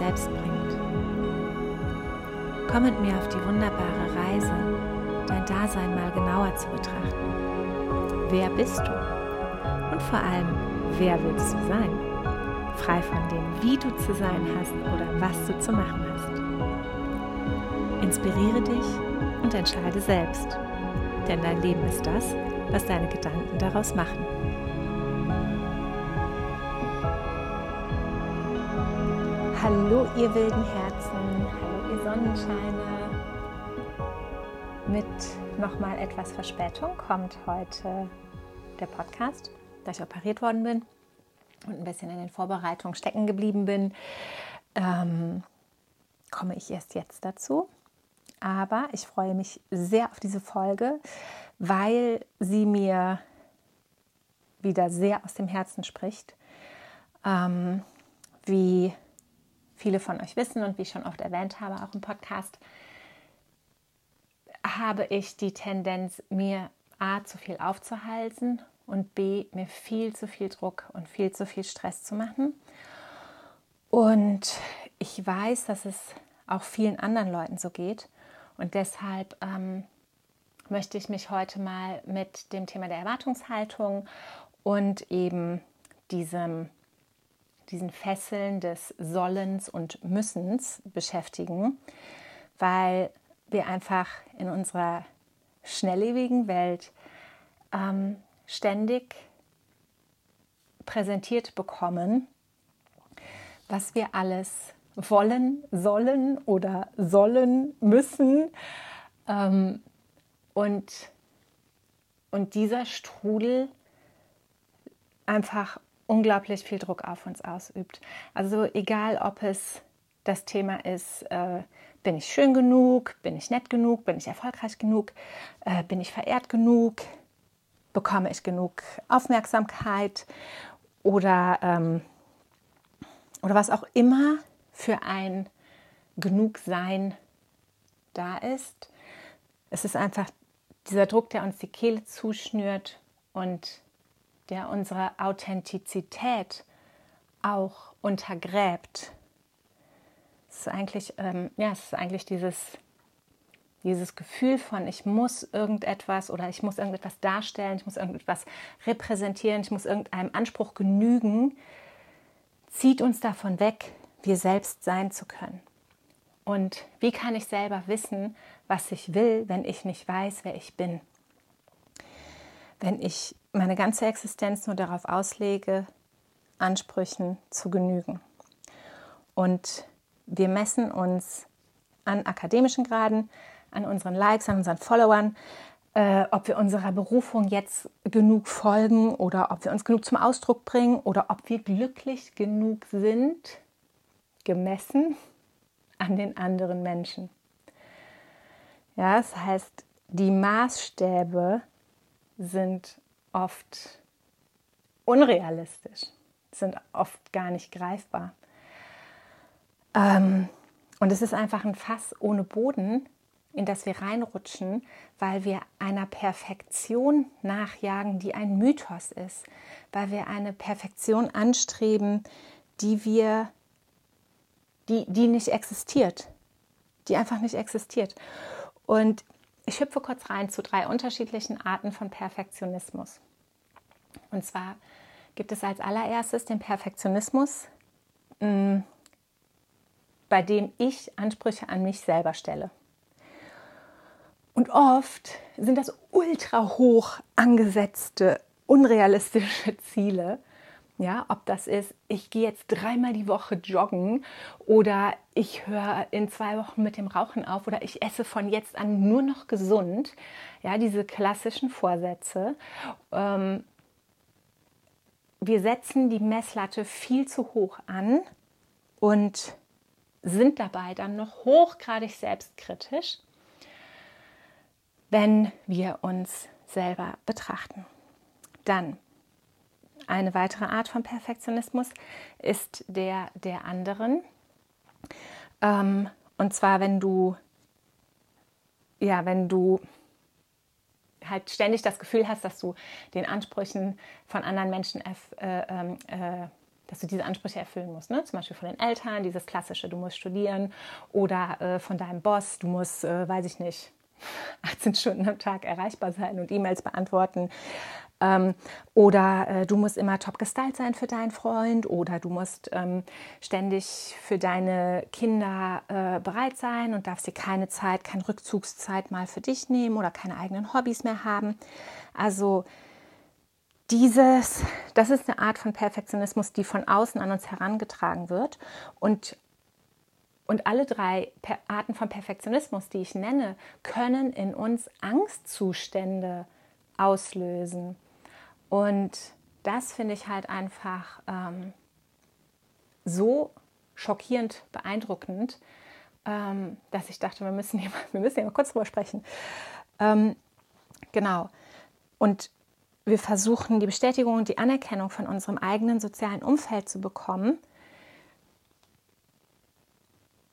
selbst bringt. Komm mit mir auf die wunderbare Reise, dein Dasein mal genauer zu betrachten. Wer bist du? Und vor allem, wer willst du sein? Frei von dem, wie du zu sein hast oder was du zu machen hast. Inspiriere dich und entscheide selbst. Denn dein Leben ist das, was deine Gedanken daraus machen. Hallo ihr wilden Herzen, hallo ihr Sonnenscheine. Mit nochmal etwas Verspätung kommt heute der Podcast, da ich operiert worden bin und ein bisschen in den Vorbereitungen stecken geblieben bin, ähm, komme ich erst jetzt dazu. Aber ich freue mich sehr auf diese Folge, weil sie mir wieder sehr aus dem Herzen spricht. Ähm, wie viele von euch wissen und wie ich schon oft erwähnt habe, auch im Podcast, habe ich die Tendenz, mir A zu viel aufzuhalten und B mir viel zu viel Druck und viel zu viel Stress zu machen. Und ich weiß, dass es auch vielen anderen Leuten so geht. Und deshalb ähm, möchte ich mich heute mal mit dem Thema der Erwartungshaltung und eben diesem diesen Fesseln des Sollens und Müssens beschäftigen, weil wir einfach in unserer schnelllebigen Welt ähm, ständig präsentiert bekommen, was wir alles wollen, sollen oder sollen, müssen. Ähm, und, und dieser Strudel einfach unglaublich viel Druck auf uns ausübt. Also egal, ob es das Thema ist, äh, bin ich schön genug, bin ich nett genug, bin ich erfolgreich genug, äh, bin ich verehrt genug, bekomme ich genug Aufmerksamkeit oder, ähm, oder was auch immer für ein Genugsein da ist. Es ist einfach dieser Druck, der uns die Kehle zuschnürt und der unsere Authentizität auch untergräbt. Es ist eigentlich, ähm, ja, es ist eigentlich dieses, dieses Gefühl von, ich muss irgendetwas oder ich muss irgendetwas darstellen, ich muss irgendetwas repräsentieren, ich muss irgendeinem Anspruch genügen, zieht uns davon weg, wir selbst sein zu können. Und wie kann ich selber wissen, was ich will, wenn ich nicht weiß, wer ich bin? Wenn ich meine ganze Existenz nur darauf auslege, Ansprüchen zu genügen. Und wir messen uns an akademischen Graden, an unseren Likes, an unseren Followern, äh, ob wir unserer Berufung jetzt genug folgen oder ob wir uns genug zum Ausdruck bringen oder ob wir glücklich genug sind, gemessen an den anderen Menschen. Ja, das heißt, die Maßstäbe sind oft unrealistisch, sind oft gar nicht greifbar. Ähm, und es ist einfach ein Fass ohne Boden, in das wir reinrutschen, weil wir einer Perfektion nachjagen, die ein Mythos ist, weil wir eine Perfektion anstreben, die wir, die, die nicht existiert, die einfach nicht existiert. Und ich hüpfe kurz rein zu drei unterschiedlichen Arten von Perfektionismus. Und zwar gibt es als allererstes den Perfektionismus, mm, bei dem ich Ansprüche an mich selber stelle. Und oft sind das ultra hoch angesetzte, unrealistische Ziele, ja, ob das ist, ich gehe jetzt dreimal die Woche joggen oder ich höre in zwei Wochen mit dem Rauchen auf oder ich esse von jetzt an nur noch gesund. Ja, diese klassischen Vorsätze. Ähm, wir setzen die Messlatte viel zu hoch an und sind dabei dann noch hochgradig selbstkritisch, wenn wir uns selber betrachten. Dann eine weitere Art von Perfektionismus ist der der anderen. Ähm, und zwar, wenn du, ja, wenn du halt ständig das Gefühl hast, dass du den Ansprüchen von anderen Menschen äh, ähm, äh, dass du diese Ansprüche erfüllen musst. Ne? Zum Beispiel von den Eltern, dieses klassische, du musst studieren oder äh, von deinem Boss, du musst, äh, weiß ich nicht, 18 Stunden am Tag erreichbar sein und E-Mails beantworten. Ähm, oder äh, du musst immer top gestylt sein für deinen Freund oder du musst ähm, ständig für deine Kinder äh, bereit sein und darfst dir keine Zeit, keine Rückzugszeit mal für dich nehmen oder keine eigenen Hobbys mehr haben. Also dieses, das ist eine Art von Perfektionismus, die von außen an uns herangetragen wird und und alle drei Arten von Perfektionismus, die ich nenne, können in uns Angstzustände auslösen. Und das finde ich halt einfach ähm, so schockierend beeindruckend, ähm, dass ich dachte, wir müssen hier mal, wir müssen hier mal kurz drüber sprechen. Ähm, genau. Und wir versuchen, die Bestätigung und die Anerkennung von unserem eigenen sozialen Umfeld zu bekommen.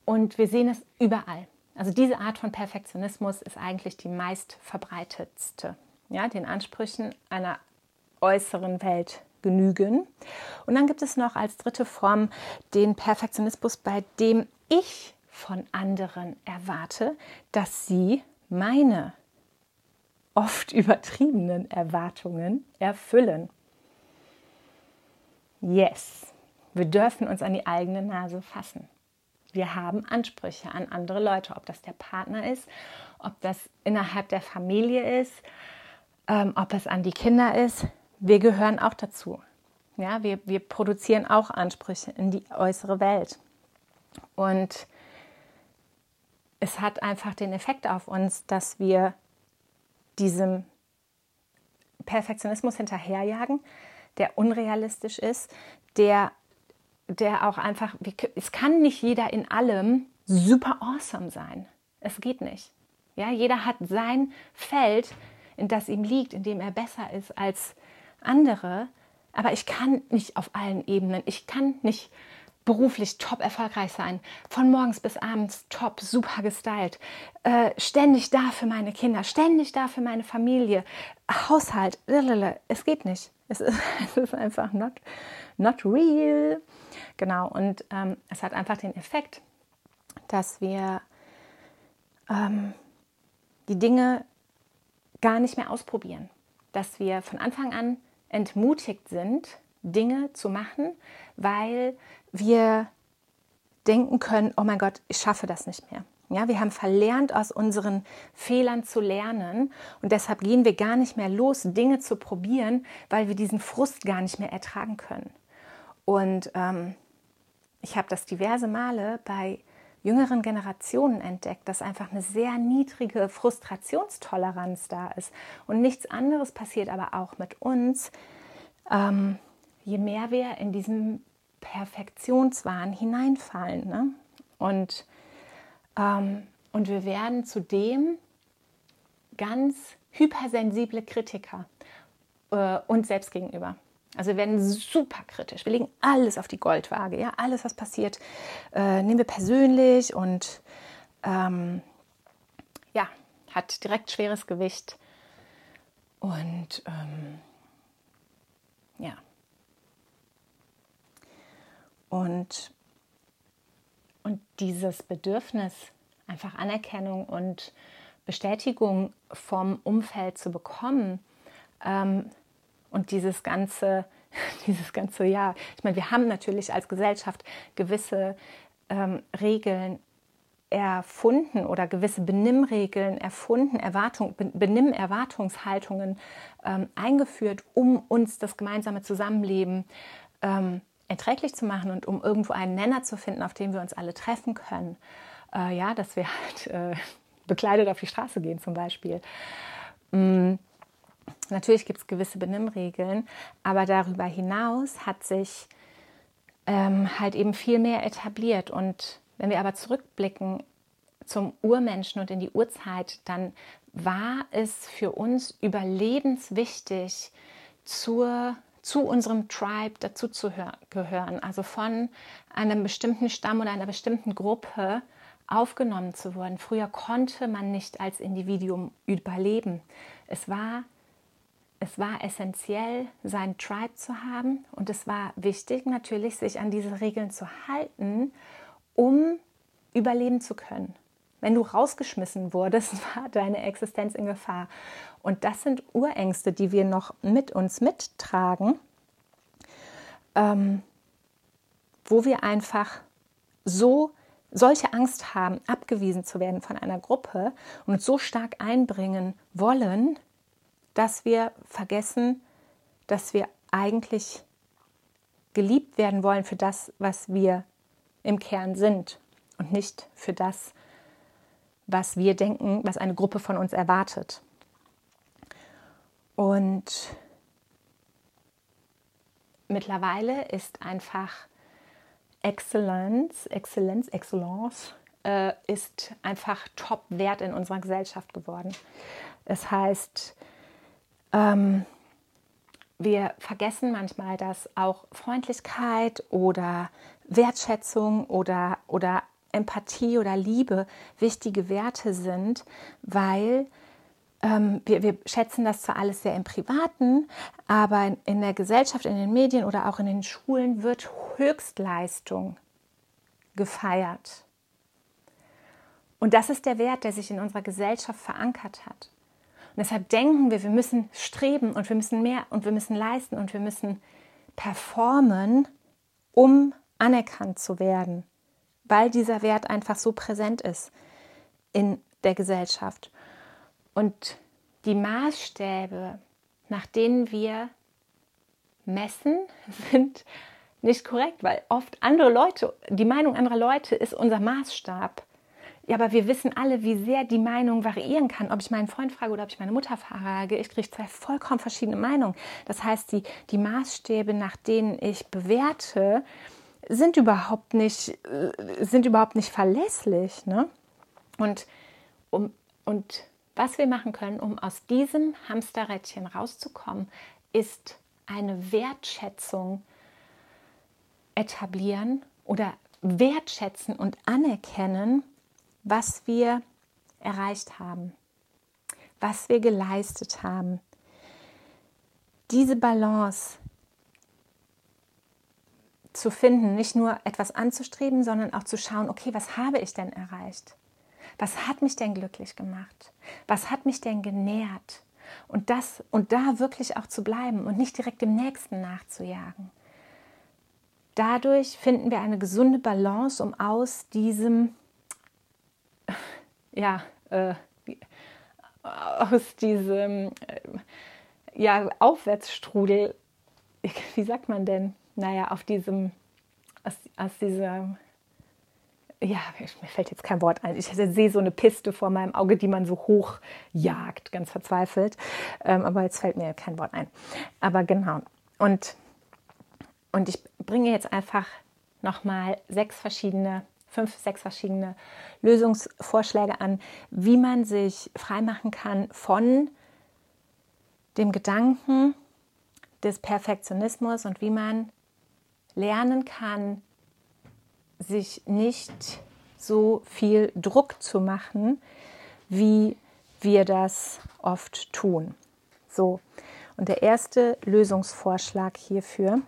Und wir sehen es überall. Also diese Art von Perfektionismus ist eigentlich die meist verbreitetste. Ja, den Ansprüchen einer äußeren Welt genügen. Und dann gibt es noch als dritte Form den Perfektionismus, bei dem ich von anderen erwarte, dass sie meine oft übertriebenen Erwartungen erfüllen. Yes, wir dürfen uns an die eigene Nase fassen. Wir haben Ansprüche an andere Leute, ob das der Partner ist, ob das innerhalb der Familie ist, ähm, ob es an die Kinder ist wir gehören auch dazu. Ja, wir, wir produzieren auch Ansprüche in die äußere Welt. Und es hat einfach den Effekt auf uns, dass wir diesem Perfektionismus hinterherjagen, der unrealistisch ist, der, der auch einfach, es kann nicht jeder in allem super awesome sein. Es geht nicht. Ja, jeder hat sein Feld, in das ihm liegt, in dem er besser ist als andere, aber ich kann nicht auf allen Ebenen. Ich kann nicht beruflich top erfolgreich sein, von morgens bis abends top, super gestylt, äh, ständig da für meine Kinder, ständig da für meine Familie, Haushalt, es geht nicht. Es ist, es ist einfach not, not real. Genau, und ähm, es hat einfach den Effekt, dass wir ähm, die Dinge gar nicht mehr ausprobieren, dass wir von Anfang an entmutigt sind, Dinge zu machen, weil wir denken können, oh mein Gott, ich schaffe das nicht mehr. Ja, wir haben verlernt, aus unseren Fehlern zu lernen und deshalb gehen wir gar nicht mehr los, Dinge zu probieren, weil wir diesen Frust gar nicht mehr ertragen können. Und ähm, ich habe das diverse Male bei jüngeren Generationen entdeckt, dass einfach eine sehr niedrige Frustrationstoleranz da ist. Und nichts anderes passiert aber auch mit uns, ähm, je mehr wir in diesen Perfektionswahn hineinfallen. Ne? Und, und wir werden zudem ganz hypersensible Kritiker äh, uns selbst gegenüber. Also wir werden super kritisch. Wir legen alles auf die Goldwaage. Ja, alles, was passiert, äh, nehmen wir persönlich und ähm, ja, hat direkt schweres Gewicht. Und ähm, ja. Und, und dieses Bedürfnis, einfach Anerkennung und Bestätigung vom Umfeld zu bekommen, ähm, und dieses ganze, dieses ganze Jahr. Ich meine, wir haben natürlich als Gesellschaft gewisse ähm, Regeln erfunden oder gewisse Benimmregeln erfunden, Erwartung, Benimmerwartungshaltungen ähm, eingeführt, um uns das gemeinsame Zusammenleben ähm, erträglich zu machen und um irgendwo einen Nenner zu finden, auf dem wir uns alle treffen können. Äh, ja, dass wir halt äh, bekleidet auf die Straße gehen zum Beispiel. Mm, Natürlich gibt es gewisse Benimmregeln, aber darüber hinaus hat sich ähm, halt eben viel mehr etabliert. Und wenn wir aber zurückblicken zum Urmenschen und in die Urzeit, dann war es für uns überlebenswichtig, zur, zu unserem Tribe dazu zu gehören, also von einem bestimmten Stamm oder einer bestimmten Gruppe aufgenommen zu werden. Früher konnte man nicht als Individuum überleben. Es war es war essentiell, sein Tribe zu haben und es war wichtig natürlich, sich an diese Regeln zu halten, um überleben zu können. Wenn du rausgeschmissen wurdest, war deine Existenz in Gefahr. Und das sind Urängste, die wir noch mit uns mittragen, ähm, wo wir einfach so solche Angst haben, abgewiesen zu werden von einer Gruppe und so stark einbringen wollen, dass wir vergessen, dass wir eigentlich geliebt werden wollen für das, was wir im Kern sind und nicht für das, was wir denken, was eine Gruppe von uns erwartet. Und mittlerweile ist einfach Exzellenz, Exzellenz, Excellence äh, ist einfach Top-Wert in unserer Gesellschaft geworden. Es heißt, ähm, wir vergessen manchmal, dass auch Freundlichkeit oder Wertschätzung oder, oder Empathie oder Liebe wichtige Werte sind, weil ähm, wir, wir, schätzen das zwar alles sehr im Privaten, aber in, in der Gesellschaft, in den Medien oder auch in den Schulen wird Höchstleistung gefeiert. Und das ist der Wert, der sich in unserer Gesellschaft verankert hat. Und deshalb denken wir, wir müssen streben und wir müssen mehr und wir müssen leisten und wir müssen performen, um anerkannt zu werden, weil dieser Wert einfach so präsent ist in der Gesellschaft. Und die Maßstäbe, nach denen wir messen, sind nicht korrekt, weil oft andere Leute, die Meinung anderer Leute ist unser Maßstab. Ja, aber wir wissen alle, wie sehr die Meinung variieren kann. Ob ich meinen Freund frage oder ob ich meine Mutter frage, ich kriege zwei vollkommen verschiedene Meinungen. Das heißt, die, die Maßstäbe, nach denen ich bewerte, sind überhaupt nicht, äh, sind überhaupt nicht verlässlich. Ne? Und, um, und was wir machen können, um aus diesem Hamsterrädchen rauszukommen, ist eine Wertschätzung etablieren oder wertschätzen und anerkennen, was wir erreicht haben, was wir geleistet haben. Diese Balance zu finden, nicht nur etwas anzustreben, sondern auch zu schauen, okay, was habe ich denn erreicht? Was hat mich denn glücklich gemacht? Was hat mich denn genährt? Und das und da wirklich auch zu bleiben und nicht direkt dem nächsten nachzujagen. Dadurch finden wir eine gesunde Balance, um aus diesem ja, äh, aus diesem äh, ja, Aufwärtsstrudel, wie sagt man denn? Naja, auf diesem, aus, aus dieser ja, mir fällt jetzt kein Wort ein. Ich sehe so eine Piste vor meinem Auge, die man so hoch jagt, ganz verzweifelt. Ähm, aber jetzt fällt mir kein Wort ein. Aber genau. Und, und ich bringe jetzt einfach nochmal sechs verschiedene, fünf, sechs verschiedene Lösungsvorschläge an, wie man sich freimachen kann von dem Gedanken des Perfektionismus und wie man lernen kann, sich nicht so viel Druck zu machen, wie wir das oft tun. So, und der erste Lösungsvorschlag hierfür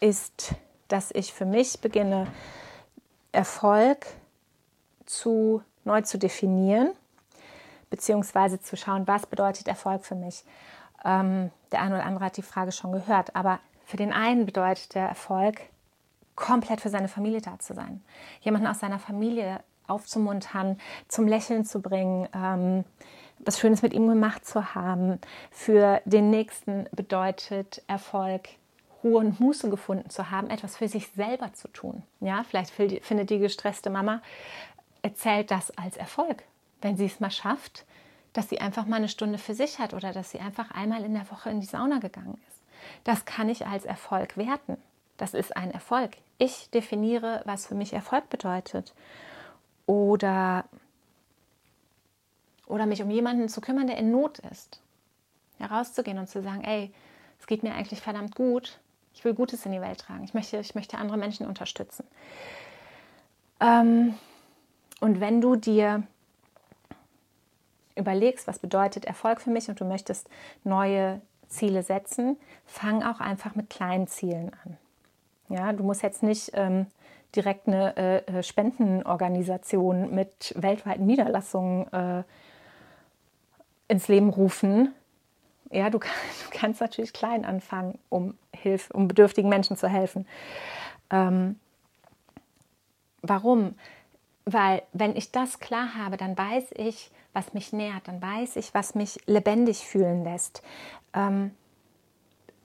ist, dass ich für mich beginne, Erfolg zu neu zu definieren, beziehungsweise zu schauen, was bedeutet Erfolg für mich. Ähm, der eine oder andere hat die Frage schon gehört, aber für den einen bedeutet der Erfolg, komplett für seine Familie da zu sein. Jemanden aus seiner Familie aufzumuntern, zum Lächeln zu bringen, ähm, was Schönes mit ihm gemacht zu haben. Für den Nächsten bedeutet Erfolg, Ruhe und Muße gefunden zu haben, etwas für sich selber zu tun. Ja, vielleicht findet die gestresste Mama, erzählt das als Erfolg, wenn sie es mal schafft, dass sie einfach mal eine Stunde für sich hat oder dass sie einfach einmal in der Woche in die Sauna gegangen ist. Das kann ich als Erfolg werten. Das ist ein Erfolg. Ich definiere, was für mich Erfolg bedeutet. Oder, oder mich um jemanden zu kümmern, der in Not ist. Herauszugehen und zu sagen, ey, es geht mir eigentlich verdammt gut. Ich will Gutes in die Welt tragen. Ich möchte, ich möchte andere Menschen unterstützen. Ähm, und wenn du dir überlegst, was bedeutet Erfolg für mich und du möchtest neue Ziele setzen, fang auch einfach mit kleinen Zielen an. Ja, du musst jetzt nicht ähm, direkt eine äh, äh Spendenorganisation mit weltweiten Niederlassungen äh, ins Leben rufen. Ja, du, du, kannst natürlich klein anfangen, um, Hilf, um bedürftigen Menschen zu helfen. Ähm, warum? Weil wenn ich das klar habe, dann weiß ich, was mich nährt, dann weiß ich, was mich lebendig fühlen lässt. Ähm,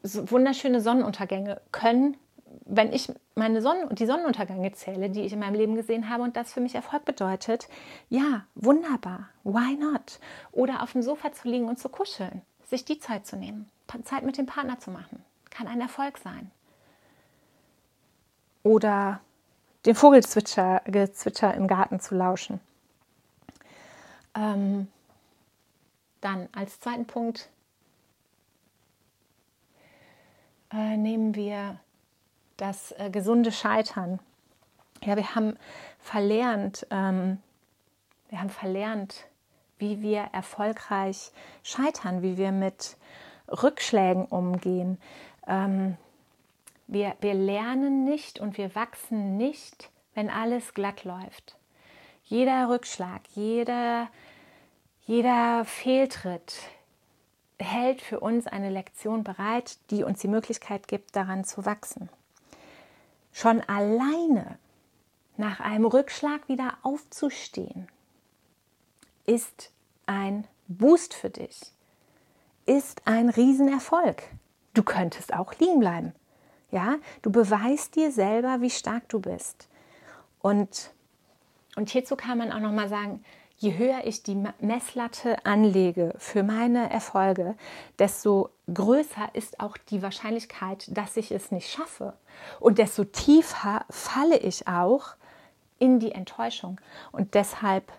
so wunderschöne Sonnenuntergänge können, wenn ich meine Sonnen die Sonnenuntergänge zähle, die ich in meinem Leben gesehen habe und das für mich Erfolg bedeutet, ja, wunderbar, why not? Oder auf dem Sofa zu liegen und zu kuscheln, sich die Zeit zu nehmen, Zeit mit dem Partner zu machen, kann ein Erfolg sein. Oder dem Vogelzwitscher im Garten zu lauschen. Ähm, dann als zweiten Punkt äh, nehmen wir das äh, gesunde Scheitern. Ja, wir haben verlernt, ähm, wir haben verlernt, wie wir erfolgreich scheitern, wie wir mit Rückschlägen umgehen. Ähm, wir, wir lernen nicht und wir wachsen nicht, wenn alles glatt läuft. Jeder Rückschlag, jeder, jeder Fehltritt hält für uns eine Lektion bereit, die uns die Möglichkeit gibt, daran zu wachsen. Schon alleine nach einem Rückschlag wieder aufzustehen, ist ein Boost für dich, ist ein Riesenerfolg. Du könntest auch liegen bleiben. Ja, du beweist dir selber, wie stark du bist. Und, und hierzu kann man auch noch mal sagen, je höher ich die Messlatte anlege für meine Erfolge, desto größer ist auch die Wahrscheinlichkeit, dass ich es nicht schaffe. Und desto tiefer falle ich auch in die Enttäuschung. Und deshalb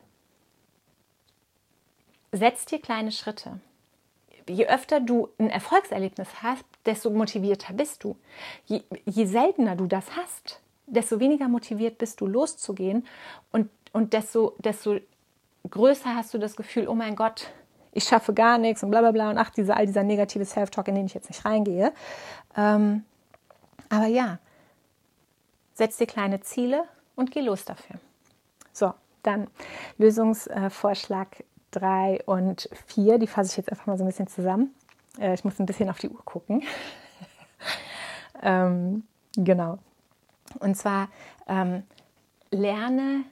setz dir kleine Schritte. Je öfter du ein Erfolgserlebnis hast, desto motivierter bist du. Je, je seltener du das hast, desto weniger motiviert bist du loszugehen und, und desto, desto größer hast du das Gefühl, oh mein Gott, ich schaffe gar nichts und bla bla bla und ach, diese, all dieser negative Self-Talk, in den ich jetzt nicht reingehe. Ähm, aber ja, setz dir kleine Ziele und geh los dafür. So, dann Lösungsvorschlag 3 und 4, die fasse ich jetzt einfach mal so ein bisschen zusammen. Äh, ich muss ein bisschen auf die Uhr gucken. ähm, genau. Und zwar ähm, lerne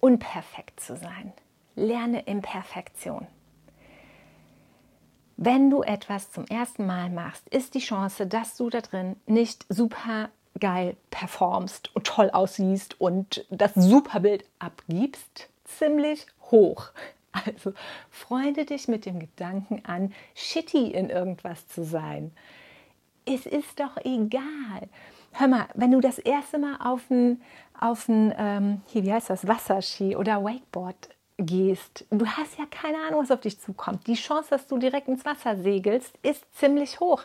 unperfekt zu sein. Lerne Imperfektion. Wenn du etwas zum ersten Mal machst, ist die Chance, dass du da drin nicht super geil performst und toll aussiehst und das Superbild abgibst, ziemlich hoch. Also freunde dich mit dem Gedanken an, shitty in irgendwas zu sein. Es ist doch egal. Hör mal, wenn du das erste Mal auf ein, auf ein ähm, hier, wie heißt das, Wasserski oder Wakeboard gehst, du hast ja keine Ahnung, was auf dich zukommt. Die Chance, dass du direkt ins Wasser segelst, ist ziemlich hoch.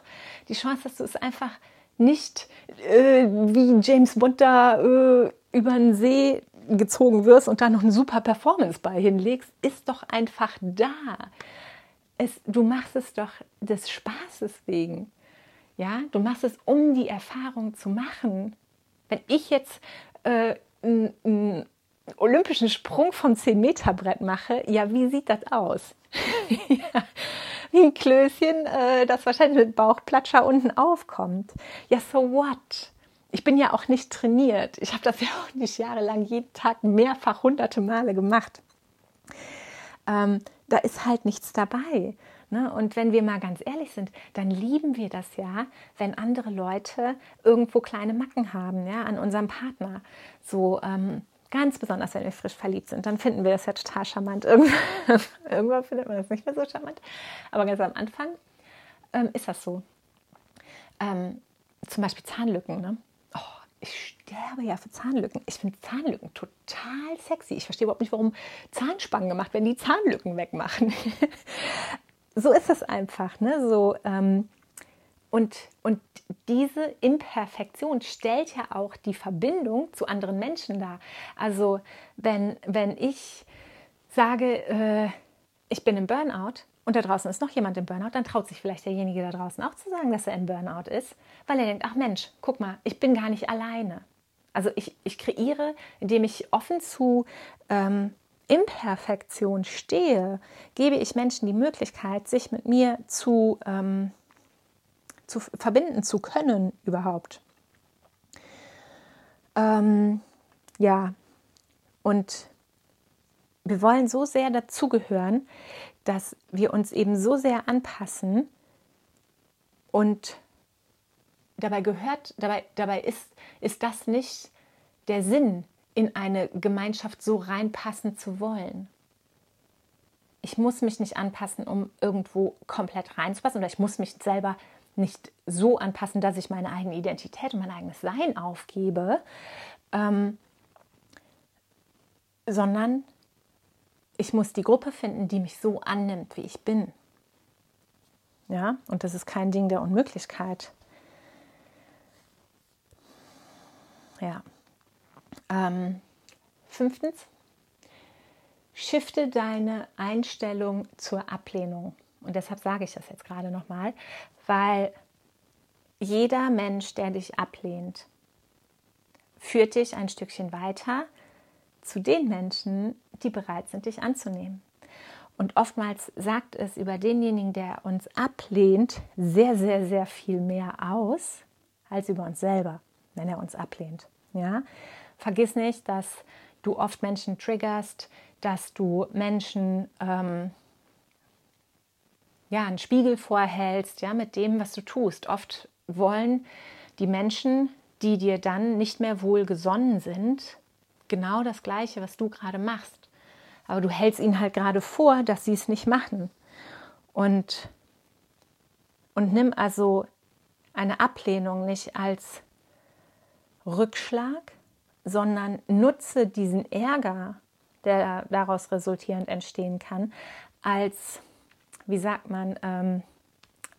Die Chance, dass du es einfach nicht äh, wie James Bond da äh, über den See gezogen wirst und da noch eine super Performance bei hinlegst, ist doch einfach da. Es, du machst es doch des Spaßes wegen. Ja, du machst es, um die Erfahrung zu machen. Wenn ich jetzt äh, einen olympischen Sprung vom 10-Meter-Brett mache, ja, wie sieht das aus? ja, wie ein Klößchen, äh, das wahrscheinlich mit Bauchplatscher unten aufkommt. Ja, so what? ich bin ja auch nicht trainiert. Ich habe das ja auch nicht jahrelang jeden Tag mehrfach hunderte Male gemacht. Ähm, da ist halt nichts dabei. Ne? Und wenn wir mal ganz ehrlich sind, dann lieben wir das ja, wenn andere Leute irgendwo kleine Macken haben, ja, an unserem Partner. So ähm, ganz besonders, wenn wir frisch verliebt sind, dann finden wir das ja total charmant. Irgendwann, findet man das nicht mehr so charmant. Aber ganz am Anfang ähm, ist das so. Ähm, zum Beispiel Zahnlücken. Ne? ich sterbe ja für Zahnlücken. Ich finde Zahnlücken total sexy. Ich verstehe überhaupt nicht, warum Zahnspangen gemacht werden, die Zahnlücken wegmachen. so ist es einfach. Ne? So, ähm, und, und diese Imperfektion stellt ja auch die Verbindung zu anderen Menschen dar. Also wenn, wenn ich sage, äh, ich bin im Burnout und da draußen ist noch jemand im Burnout, dann traut sich vielleicht derjenige da draußen auch zu sagen, dass er im Burnout ist, weil er denkt, ach Mensch, guck mal, ich bin gar nicht alleine. Also ich, ich kreiere, indem ich offen zu ähm, Imperfektion stehe, gebe ich Menschen die Möglichkeit, sich mit mir zu, ähm, zu verbinden zu können überhaupt. Ähm, ja, und wir wollen so sehr dazugehören, dass wir uns eben so sehr anpassen und dabei gehört, dabei, dabei ist, ist das nicht der Sinn, in eine Gemeinschaft so reinpassen zu wollen. Ich muss mich nicht anpassen, um irgendwo komplett reinzupassen oder ich muss mich selber nicht so anpassen, dass ich meine eigene Identität und mein eigenes Sein aufgebe, ähm, sondern ich muss die Gruppe finden, die mich so annimmt, wie ich bin. Ja, und das ist kein Ding der Unmöglichkeit. Ja. Ähm, fünftens, shifte deine Einstellung zur Ablehnung. Und deshalb sage ich das jetzt gerade nochmal, weil jeder Mensch, der dich ablehnt, führt dich ein Stückchen weiter zu den Menschen, die bereit sind, dich anzunehmen. Und oftmals sagt es über denjenigen, der uns ablehnt, sehr, sehr, sehr viel mehr aus als über uns selber, wenn er uns ablehnt. Ja? Vergiss nicht, dass du oft Menschen triggerst, dass du Menschen ähm, ja, einen Spiegel vorhältst, ja, mit dem, was du tust. Oft wollen die Menschen, die dir dann nicht mehr wohl gesonnen sind, genau das Gleiche, was du gerade machst. Aber du hältst ihnen halt gerade vor, dass sie es nicht machen. Und, und nimm also eine Ablehnung nicht als Rückschlag, sondern nutze diesen Ärger, der daraus resultierend entstehen kann, als, wie sagt man, ähm,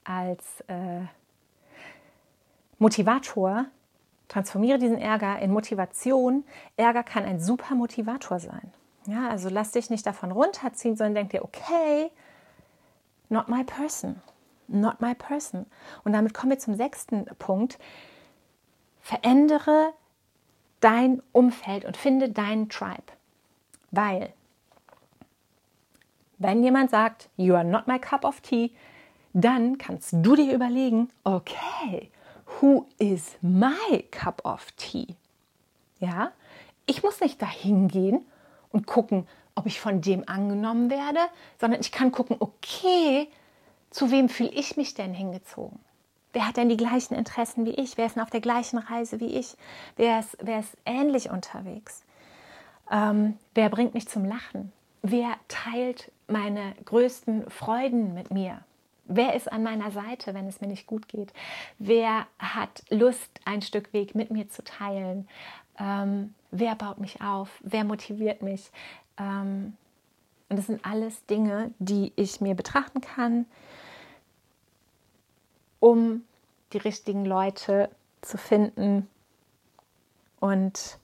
als äh, Motivator. Transformiere diesen Ärger in Motivation. Ärger kann ein super Motivator sein. Ja, also lass dich nicht davon runterziehen, sondern denk dir, okay, not my person, not my person. Und damit kommen wir zum sechsten Punkt. Verändere dein Umfeld und finde deinen Tribe. Weil, wenn jemand sagt, you are not my cup of tea, dann kannst du dir überlegen, okay, who is my cup of tea? Ja, ich muss nicht dahin gehen und gucken, ob ich von dem angenommen werde, sondern ich kann gucken, okay, zu wem fühle ich mich denn hingezogen? Wer hat denn die gleichen Interessen wie ich? Wer ist denn auf der gleichen Reise wie ich? Wer ist, wer ist ähnlich unterwegs? Ähm, wer bringt mich zum Lachen? Wer teilt meine größten Freuden mit mir? Wer ist an meiner Seite, wenn es mir nicht gut geht? Wer hat Lust, ein Stück Weg mit mir zu teilen? Ähm, wer baut mich auf? Wer motiviert mich? Ähm, und das sind alles Dinge, die ich mir betrachten kann, um die richtigen Leute zu finden und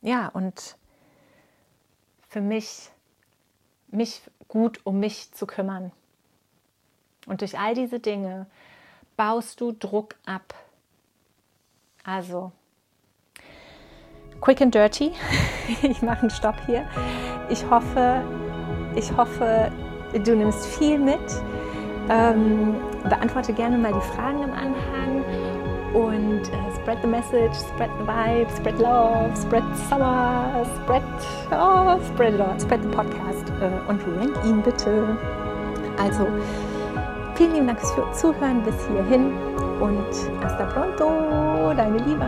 ja, und für mich, mich gut um mich zu kümmern. Und durch all diese Dinge baust du Druck ab. Also, quick and dirty. Ich mache einen Stopp hier. Ich hoffe, ich hoffe, du nimmst viel mit. Ähm, beantworte gerne mal die Fragen im Anhang und äh, spread the message, spread the vibe, spread love, spread summer, spread, oh, spread it all, spread the podcast äh, und rank ihn bitte. Also, vielen lieben Dank fürs Zuhören bis hierhin und hasta pronto, deine Liebe.